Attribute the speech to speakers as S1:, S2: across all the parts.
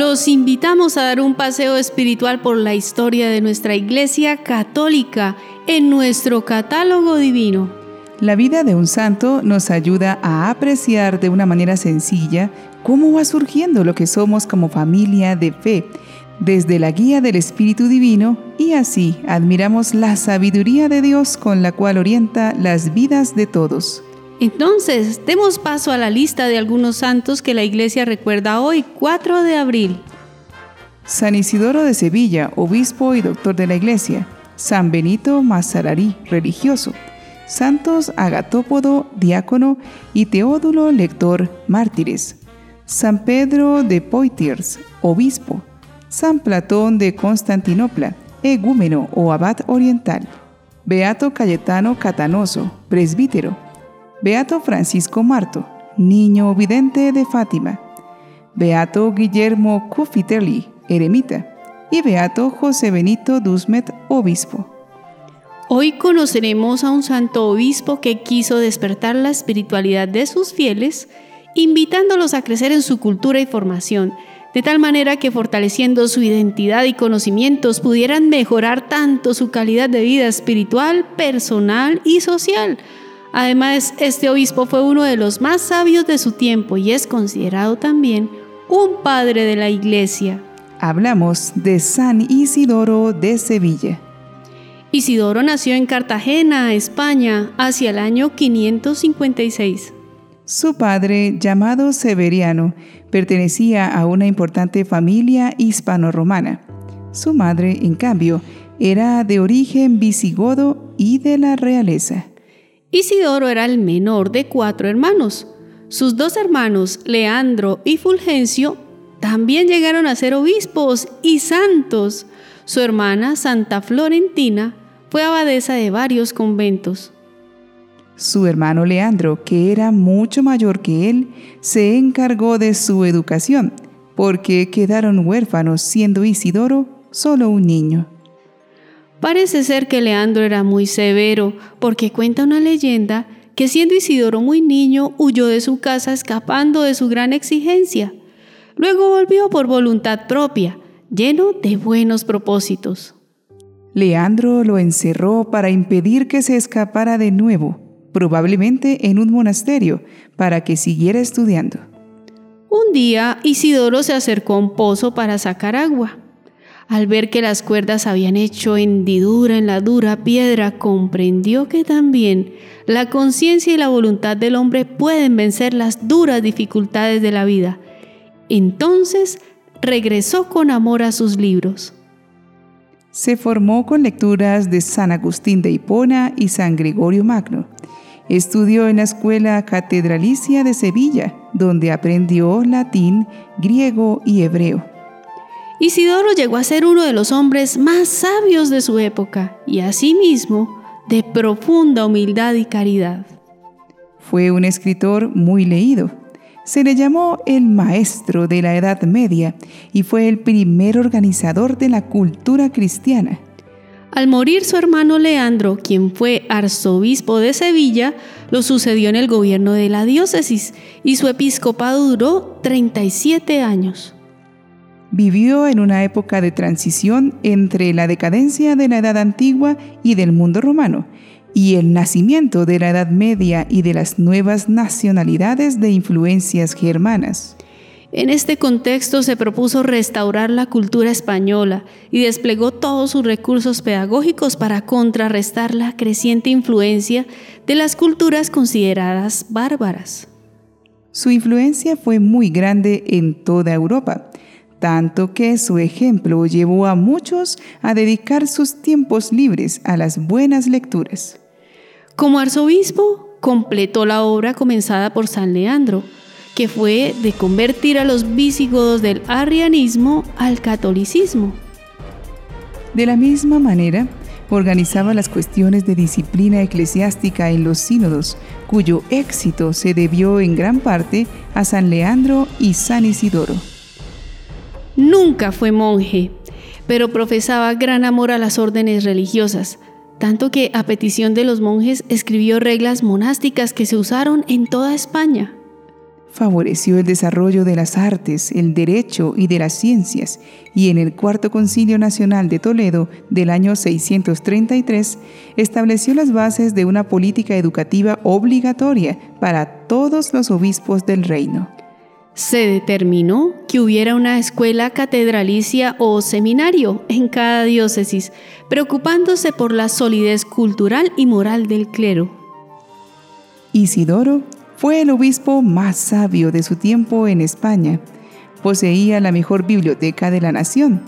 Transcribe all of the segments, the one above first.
S1: los invitamos a dar un paseo espiritual por la historia de nuestra Iglesia Católica en nuestro catálogo divino.
S2: La vida de un santo nos ayuda a apreciar de una manera sencilla cómo va surgiendo lo que somos como familia de fe, desde la guía del Espíritu Divino, y así admiramos la sabiduría de Dios con la cual orienta las vidas de todos.
S1: Entonces, demos paso a la lista de algunos santos que la Iglesia recuerda hoy, 4 de abril.
S2: San Isidoro de Sevilla, obispo y doctor de la Iglesia. San Benito Mazararí, religioso. Santos Agatópodo, diácono, y Teódulo, lector, mártires. San Pedro de Poitiers, obispo. San Platón de Constantinopla, egúmeno o abad oriental. Beato Cayetano Catanoso, presbítero. Beato Francisco Marto, niño vidente de Fátima. Beato Guillermo Cufitelli, eremita. Y Beato José Benito Dusmet, obispo.
S1: Hoy conoceremos a un santo obispo que quiso despertar la espiritualidad de sus fieles, invitándolos a crecer en su cultura y formación, de tal manera que fortaleciendo su identidad y conocimientos pudieran mejorar tanto su calidad de vida espiritual, personal y social, Además, este obispo fue uno de los más sabios de su tiempo y es considerado también un padre de la iglesia.
S2: Hablamos de San Isidoro de Sevilla.
S1: Isidoro nació en Cartagena, España, hacia el año 556.
S2: Su padre, llamado Severiano, pertenecía a una importante familia hispano-romana. Su madre, en cambio, era de origen visigodo y de la realeza.
S1: Isidoro era el menor de cuatro hermanos. Sus dos hermanos, Leandro y Fulgencio, también llegaron a ser obispos y santos. Su hermana, Santa Florentina, fue abadesa de varios conventos.
S2: Su hermano Leandro, que era mucho mayor que él, se encargó de su educación, porque quedaron huérfanos siendo Isidoro solo un niño.
S1: Parece ser que Leandro era muy severo, porque cuenta una leyenda que siendo Isidoro muy niño huyó de su casa escapando de su gran exigencia. Luego volvió por voluntad propia, lleno de buenos propósitos.
S2: Leandro lo encerró para impedir que se escapara de nuevo, probablemente en un monasterio, para que siguiera estudiando.
S1: Un día Isidoro se acercó a un pozo para sacar agua. Al ver que las cuerdas habían hecho hendidura en la dura piedra, comprendió que también la conciencia y la voluntad del hombre pueden vencer las duras dificultades de la vida. Entonces regresó con amor a sus libros.
S2: Se formó con lecturas de San Agustín de Hipona y San Gregorio Magno. Estudió en la Escuela Catedralicia de Sevilla, donde aprendió latín, griego y hebreo.
S1: Isidoro llegó a ser uno de los hombres más sabios de su época y asimismo de profunda humildad y caridad.
S2: Fue un escritor muy leído. Se le llamó el maestro de la Edad Media y fue el primer organizador de la cultura cristiana.
S1: Al morir su hermano Leandro, quien fue arzobispo de Sevilla, lo sucedió en el gobierno de la diócesis y su episcopado duró 37 años
S2: vivió en una época de transición entre la decadencia de la Edad Antigua y del mundo romano, y el nacimiento de la Edad Media y de las nuevas nacionalidades de influencias germanas.
S1: En este contexto se propuso restaurar la cultura española y desplegó todos sus recursos pedagógicos para contrarrestar la creciente influencia de las culturas consideradas bárbaras.
S2: Su influencia fue muy grande en toda Europa tanto que su ejemplo llevó a muchos a dedicar sus tiempos libres a las buenas lecturas.
S1: Como arzobispo, completó la obra comenzada por San Leandro, que fue de convertir a los visigodos del arrianismo al catolicismo.
S2: De la misma manera, organizaba las cuestiones de disciplina eclesiástica en los sínodos, cuyo éxito se debió en gran parte a San Leandro y San Isidoro.
S1: Nunca fue monje, pero profesaba gran amor a las órdenes religiosas, tanto que a petición de los monjes escribió reglas monásticas que se usaron en toda España.
S2: favoreció el desarrollo de las artes, el derecho y de las ciencias, y en el Cuarto Concilio Nacional de Toledo del año 633 estableció las bases de una política educativa obligatoria para todos los obispos del reino.
S1: Se determinó que hubiera una escuela catedralicia o seminario en cada diócesis, preocupándose por la solidez cultural y moral del clero.
S2: Isidoro fue el obispo más sabio de su tiempo en España. Poseía la mejor biblioteca de la nación.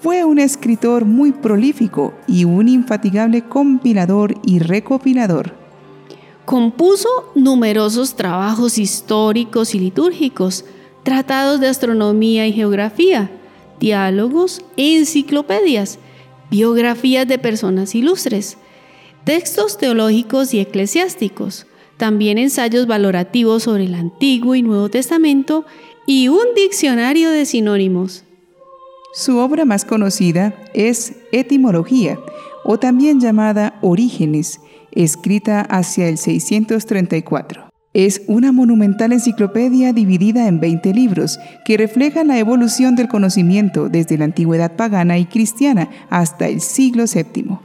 S2: Fue un escritor muy prolífico y un infatigable compilador y recopilador.
S1: Compuso numerosos trabajos históricos y litúrgicos, tratados de astronomía y geografía, diálogos, enciclopedias, biografías de personas ilustres, textos teológicos y eclesiásticos, también ensayos valorativos sobre el Antiguo y Nuevo Testamento y un diccionario de sinónimos.
S2: Su obra más conocida es Etimología, o también llamada Orígenes, escrita hacia el 634. Es una monumental enciclopedia dividida en 20 libros que reflejan la evolución del conocimiento desde la antigüedad pagana y cristiana hasta el siglo VII.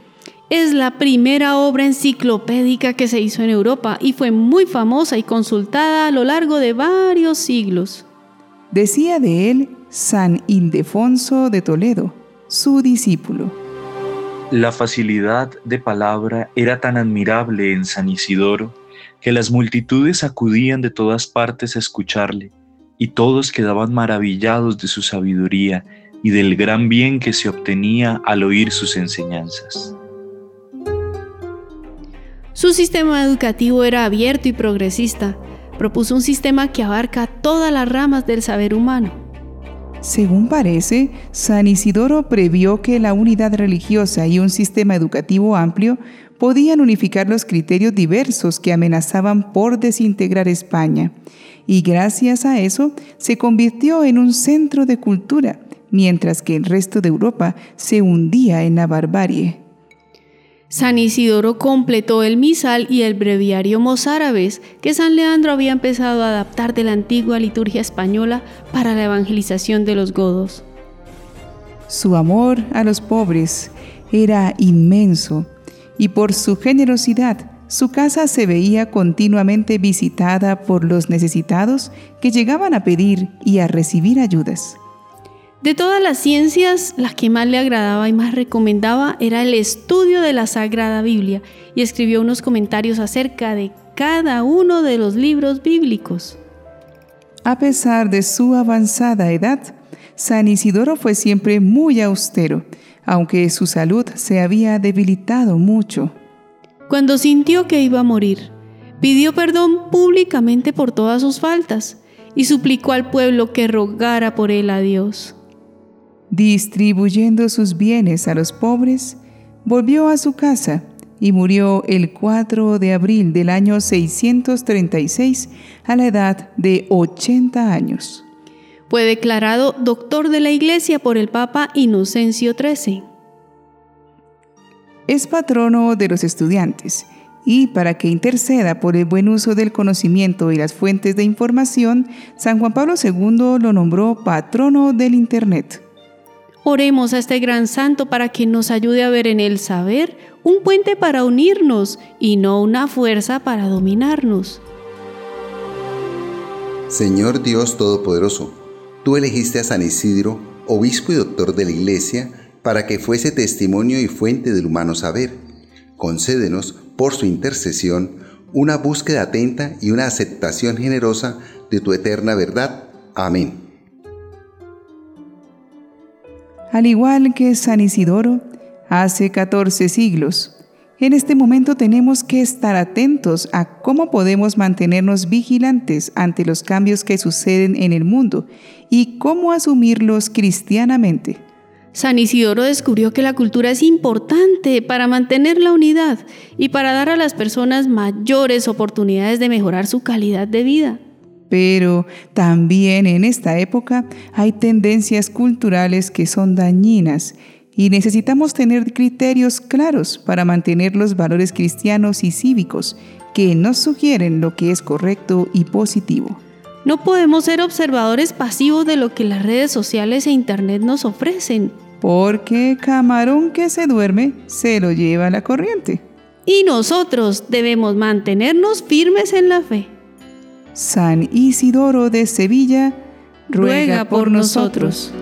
S1: Es la primera obra enciclopédica que se hizo en Europa y fue muy famosa y consultada a lo largo de varios siglos.
S2: Decía de él San Ildefonso de Toledo, su discípulo.
S3: La facilidad de palabra era tan admirable en San Isidoro que las multitudes acudían de todas partes a escucharle, y todos quedaban maravillados de su sabiduría y del gran bien que se obtenía al oír sus enseñanzas.
S1: Su sistema educativo era abierto y progresista. Propuso un sistema que abarca todas las ramas del saber humano.
S2: Según parece, San Isidoro previó que la unidad religiosa y un sistema educativo amplio podían unificar los criterios diversos que amenazaban por desintegrar España, y gracias a eso se convirtió en un centro de cultura, mientras que el resto de Europa se hundía en la barbarie.
S1: San Isidoro completó el misal y el breviario mozárabes que San Leandro había empezado a adaptar de la antigua liturgia española para la evangelización de los godos.
S2: Su amor a los pobres era inmenso y por su generosidad su casa se veía continuamente visitada por los necesitados que llegaban a pedir y a recibir ayudas.
S1: De todas las ciencias, la que más le agradaba y más recomendaba era el estudio de la Sagrada Biblia y escribió unos comentarios acerca de cada uno de los libros bíblicos.
S2: A pesar de su avanzada edad, San Isidoro fue siempre muy austero, aunque su salud se había debilitado mucho.
S1: Cuando sintió que iba a morir, pidió perdón públicamente por todas sus faltas y suplicó al pueblo que rogara por él a Dios
S2: distribuyendo sus bienes a los pobres, volvió a su casa y murió el 4 de abril del año 636 a la edad de 80 años.
S1: Fue declarado doctor de la Iglesia por el Papa Inocencio XIII.
S2: Es patrono de los estudiantes y para que interceda por el buen uso del conocimiento y las fuentes de información, San Juan Pablo II lo nombró patrono del Internet.
S1: Oremos a este gran santo para que nos ayude a ver en el saber un puente para unirnos y no una fuerza para dominarnos.
S4: Señor Dios Todopoderoso, tú elegiste a San Isidro, obispo y doctor de la Iglesia, para que fuese testimonio y fuente del humano saber. Concédenos, por su intercesión, una búsqueda atenta y una aceptación generosa de tu eterna verdad. Amén.
S2: Al igual que San Isidoro, hace 14 siglos. En este momento tenemos que estar atentos a cómo podemos mantenernos vigilantes ante los cambios que suceden en el mundo y cómo asumirlos cristianamente.
S1: San Isidoro descubrió que la cultura es importante para mantener la unidad y para dar a las personas mayores oportunidades de mejorar su calidad de vida.
S2: Pero también en esta época hay tendencias culturales que son dañinas y necesitamos tener criterios claros para mantener los valores cristianos y cívicos que nos sugieren lo que es correcto y positivo.
S1: No podemos ser observadores pasivos de lo que las redes sociales e Internet nos ofrecen.
S2: Porque camarón que se duerme se lo lleva la corriente.
S1: Y nosotros debemos mantenernos firmes en la fe.
S2: San Isidoro de Sevilla,
S1: ruega por nosotros.